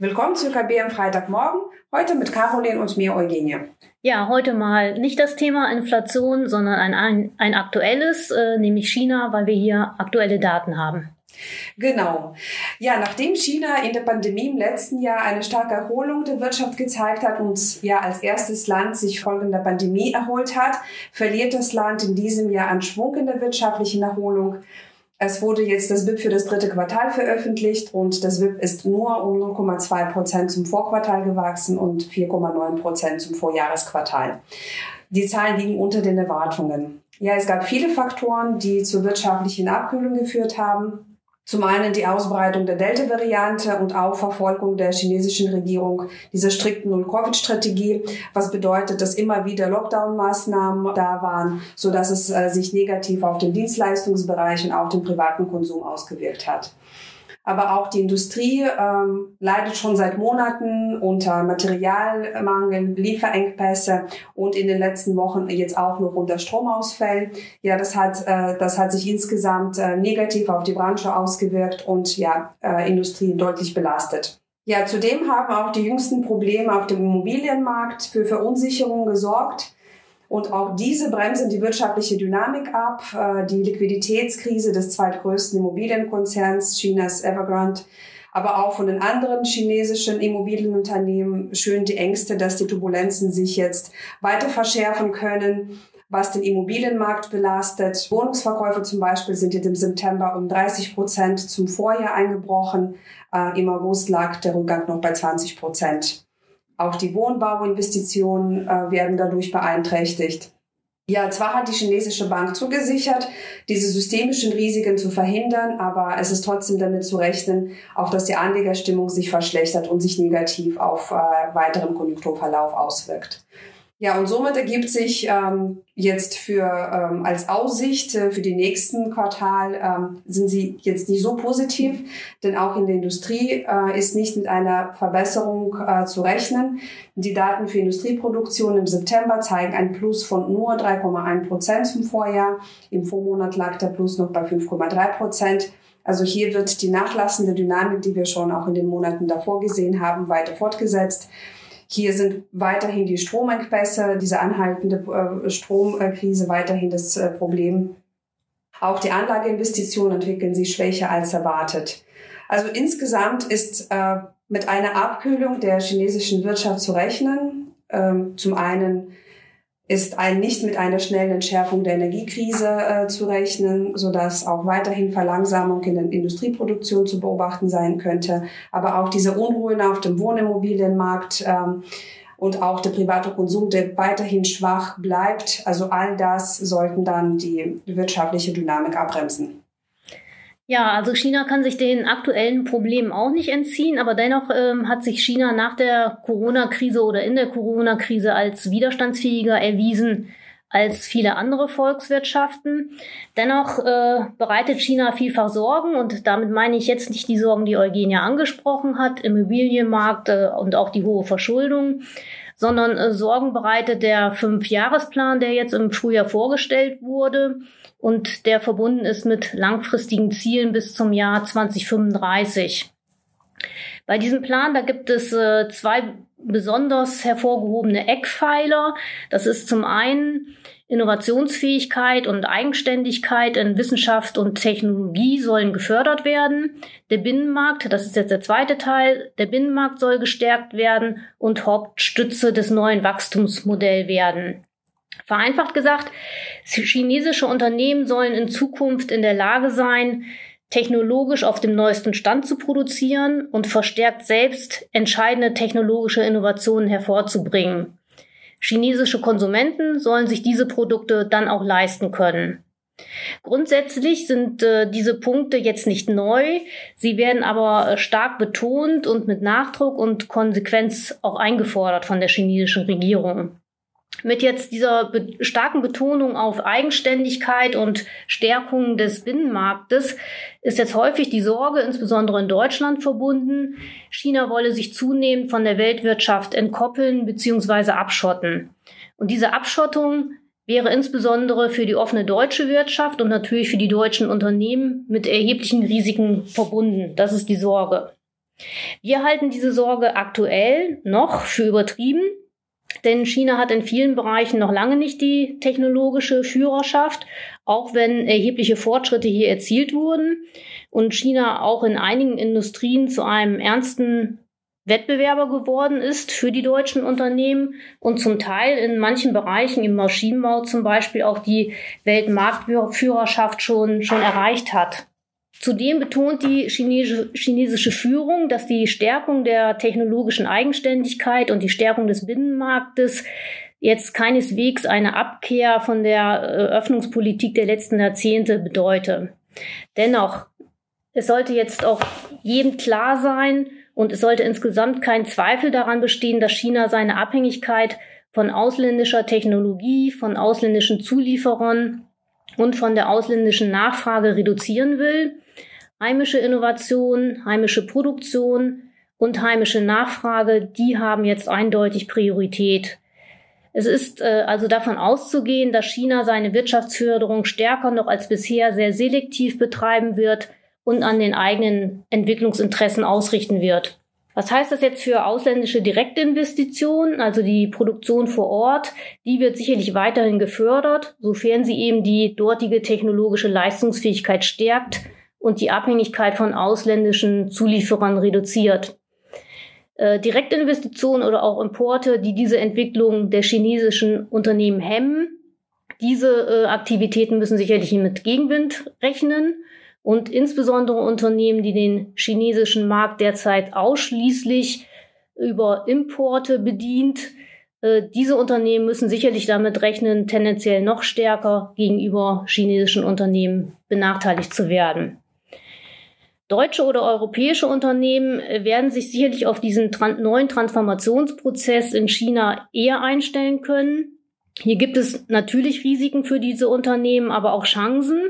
Willkommen zu IKB am Freitagmorgen, heute mit Caroline und mir Eugenie. Ja, heute mal nicht das Thema Inflation, sondern ein, ein, ein aktuelles, äh, nämlich China, weil wir hier aktuelle Daten haben. Genau. Ja, nachdem China in der Pandemie im letzten Jahr eine starke Erholung der Wirtschaft gezeigt hat und ja als erstes Land sich folgend der Pandemie erholt hat, verliert das Land in diesem Jahr an Schwung in der wirtschaftlichen Erholung. Es wurde jetzt das BIP für das dritte Quartal veröffentlicht und das BIP ist nur um 0,2 Prozent zum Vorquartal gewachsen und 4,9 Prozent zum Vorjahresquartal. Die Zahlen liegen unter den Erwartungen. Ja, es gab viele Faktoren, die zur wirtschaftlichen Abkühlung geführt haben. Zum einen die Ausbreitung der Delta-Variante und auch Verfolgung der chinesischen Regierung dieser strikten Null-Covid-Strategie, was bedeutet, dass immer wieder Lockdown-Maßnahmen da waren, so dass es äh, sich negativ auf den Dienstleistungsbereich und auch den privaten Konsum ausgewirkt hat. Aber auch die Industrie ähm, leidet schon seit Monaten unter Materialmangel, Lieferengpässe und in den letzten Wochen jetzt auch noch unter Stromausfällen. Ja, das hat, äh, das hat sich insgesamt äh, negativ auf die Branche ausgewirkt und ja, äh, Industrie deutlich belastet. Ja, zudem haben auch die jüngsten Probleme auf dem Immobilienmarkt für Verunsicherung gesorgt. Und auch diese bremsen die wirtschaftliche Dynamik ab. Äh, die Liquiditätskrise des zweitgrößten Immobilienkonzerns Chinas Evergrande, aber auch von den anderen chinesischen Immobilienunternehmen schön die Ängste, dass die Turbulenzen sich jetzt weiter verschärfen können was den Immobilienmarkt belastet. Wohnungsverkäufe zum Beispiel sind jetzt im September um 30 Prozent zum Vorjahr eingebrochen. Äh, Im August lag der Rückgang noch bei 20 Prozent. Auch die Wohnbauinvestitionen äh, werden dadurch beeinträchtigt. Ja, zwar hat die chinesische Bank zugesichert, diese systemischen Risiken zu verhindern, aber es ist trotzdem damit zu rechnen, auch dass die Anlegerstimmung sich verschlechtert und sich negativ auf äh, weiteren Konjunkturverlauf auswirkt. Ja, und somit ergibt sich ähm, jetzt für ähm, als Aussicht äh, für die nächsten Quartal ähm, sind sie jetzt nicht so positiv, denn auch in der Industrie äh, ist nicht mit einer Verbesserung äh, zu rechnen. Die Daten für Industrieproduktion im September zeigen ein Plus von nur 3,1 Prozent zum Vorjahr. Im Vormonat lag der Plus noch bei 5,3 Prozent. Also hier wird die nachlassende Dynamik, die wir schon auch in den Monaten davor gesehen haben, weiter fortgesetzt. Hier sind weiterhin die Stromengpässe, diese anhaltende äh, Stromkrise weiterhin das äh, Problem. Auch die Anlageinvestitionen entwickeln sich schwächer als erwartet. Also insgesamt ist äh, mit einer Abkühlung der chinesischen Wirtschaft zu rechnen. Ähm, zum einen ist ein nicht mit einer schnellen Entschärfung der Energiekrise äh, zu rechnen, so dass auch weiterhin Verlangsamung in der Industrieproduktion zu beobachten sein könnte, aber auch diese Unruhen auf dem Wohnimmobilienmarkt ähm, und auch der private Konsum, der weiterhin schwach bleibt. Also all das sollten dann die wirtschaftliche Dynamik abbremsen. Ja, also China kann sich den aktuellen Problemen auch nicht entziehen, aber dennoch ähm, hat sich China nach der Corona-Krise oder in der Corona-Krise als widerstandsfähiger erwiesen als viele andere Volkswirtschaften. Dennoch äh, bereitet China vielfach Sorgen und damit meine ich jetzt nicht die Sorgen, die Eugenia angesprochen hat, Immobilienmarkt äh, und auch die hohe Verschuldung, sondern äh, Sorgen bereitet der Fünfjahresplan, der jetzt im Frühjahr vorgestellt wurde und der verbunden ist mit langfristigen Zielen bis zum Jahr 2035. Bei diesem Plan, da gibt es äh, zwei besonders hervorgehobene Eckpfeiler. Das ist zum einen Innovationsfähigkeit und Eigenständigkeit in Wissenschaft und Technologie sollen gefördert werden. Der Binnenmarkt, das ist jetzt der zweite Teil, der Binnenmarkt soll gestärkt werden und Hauptstütze des neuen Wachstumsmodells werden. Vereinfacht gesagt, chinesische Unternehmen sollen in Zukunft in der Lage sein, technologisch auf dem neuesten Stand zu produzieren und verstärkt selbst entscheidende technologische Innovationen hervorzubringen. Chinesische Konsumenten sollen sich diese Produkte dann auch leisten können. Grundsätzlich sind äh, diese Punkte jetzt nicht neu, sie werden aber stark betont und mit Nachdruck und Konsequenz auch eingefordert von der chinesischen Regierung. Mit jetzt dieser be starken Betonung auf Eigenständigkeit und Stärkung des Binnenmarktes ist jetzt häufig die Sorge, insbesondere in Deutschland verbunden, China wolle sich zunehmend von der Weltwirtschaft entkoppeln bzw. abschotten. Und diese Abschottung wäre insbesondere für die offene deutsche Wirtschaft und natürlich für die deutschen Unternehmen mit erheblichen Risiken verbunden. Das ist die Sorge. Wir halten diese Sorge aktuell noch für übertrieben denn China hat in vielen Bereichen noch lange nicht die technologische Führerschaft, auch wenn erhebliche Fortschritte hier erzielt wurden und China auch in einigen Industrien zu einem ernsten Wettbewerber geworden ist für die deutschen Unternehmen und zum Teil in manchen Bereichen im Maschinenbau zum Beispiel auch die Weltmarktführerschaft schon, schon erreicht hat. Zudem betont die chinesische Führung, dass die Stärkung der technologischen Eigenständigkeit und die Stärkung des Binnenmarktes jetzt keineswegs eine Abkehr von der äh, Öffnungspolitik der letzten Jahrzehnte bedeute. Dennoch, es sollte jetzt auch jedem klar sein und es sollte insgesamt kein Zweifel daran bestehen, dass China seine Abhängigkeit von ausländischer Technologie, von ausländischen Zulieferern und von der ausländischen Nachfrage reduzieren will heimische Innovation, heimische Produktion und heimische Nachfrage, die haben jetzt eindeutig Priorität. Es ist äh, also davon auszugehen, dass China seine Wirtschaftsförderung stärker noch als bisher sehr selektiv betreiben wird und an den eigenen Entwicklungsinteressen ausrichten wird. Was heißt das jetzt für ausländische Direktinvestitionen, also die Produktion vor Ort? Die wird sicherlich weiterhin gefördert, sofern sie eben die dortige technologische Leistungsfähigkeit stärkt und die Abhängigkeit von ausländischen Zulieferern reduziert. Äh, Direktinvestitionen oder auch Importe, die diese Entwicklung der chinesischen Unternehmen hemmen, diese äh, Aktivitäten müssen sicherlich mit Gegenwind rechnen. Und insbesondere Unternehmen, die den chinesischen Markt derzeit ausschließlich über Importe bedient, äh, diese Unternehmen müssen sicherlich damit rechnen, tendenziell noch stärker gegenüber chinesischen Unternehmen benachteiligt zu werden. Deutsche oder europäische Unternehmen äh, werden sich sicherlich auf diesen neuen Transformationsprozess in China eher einstellen können. Hier gibt es natürlich Risiken für diese Unternehmen, aber auch Chancen.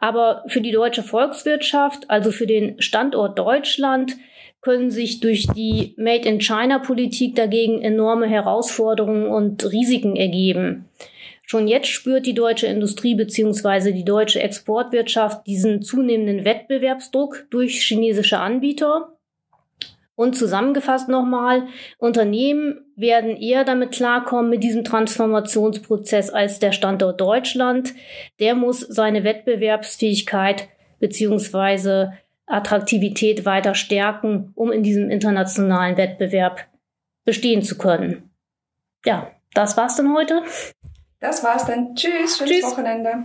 Aber für die deutsche Volkswirtschaft, also für den Standort Deutschland, können sich durch die Made in China Politik dagegen enorme Herausforderungen und Risiken ergeben. Schon jetzt spürt die deutsche Industrie bzw. die deutsche Exportwirtschaft diesen zunehmenden Wettbewerbsdruck durch chinesische Anbieter. Und zusammengefasst nochmal, Unternehmen werden eher damit klarkommen mit diesem Transformationsprozess als der Standort Deutschland. Der muss seine Wettbewerbsfähigkeit bzw. Attraktivität weiter stärken, um in diesem internationalen Wettbewerb bestehen zu können. Ja, das war's dann heute. Das war's dann. Tschüss, schönes Tschüss. Wochenende.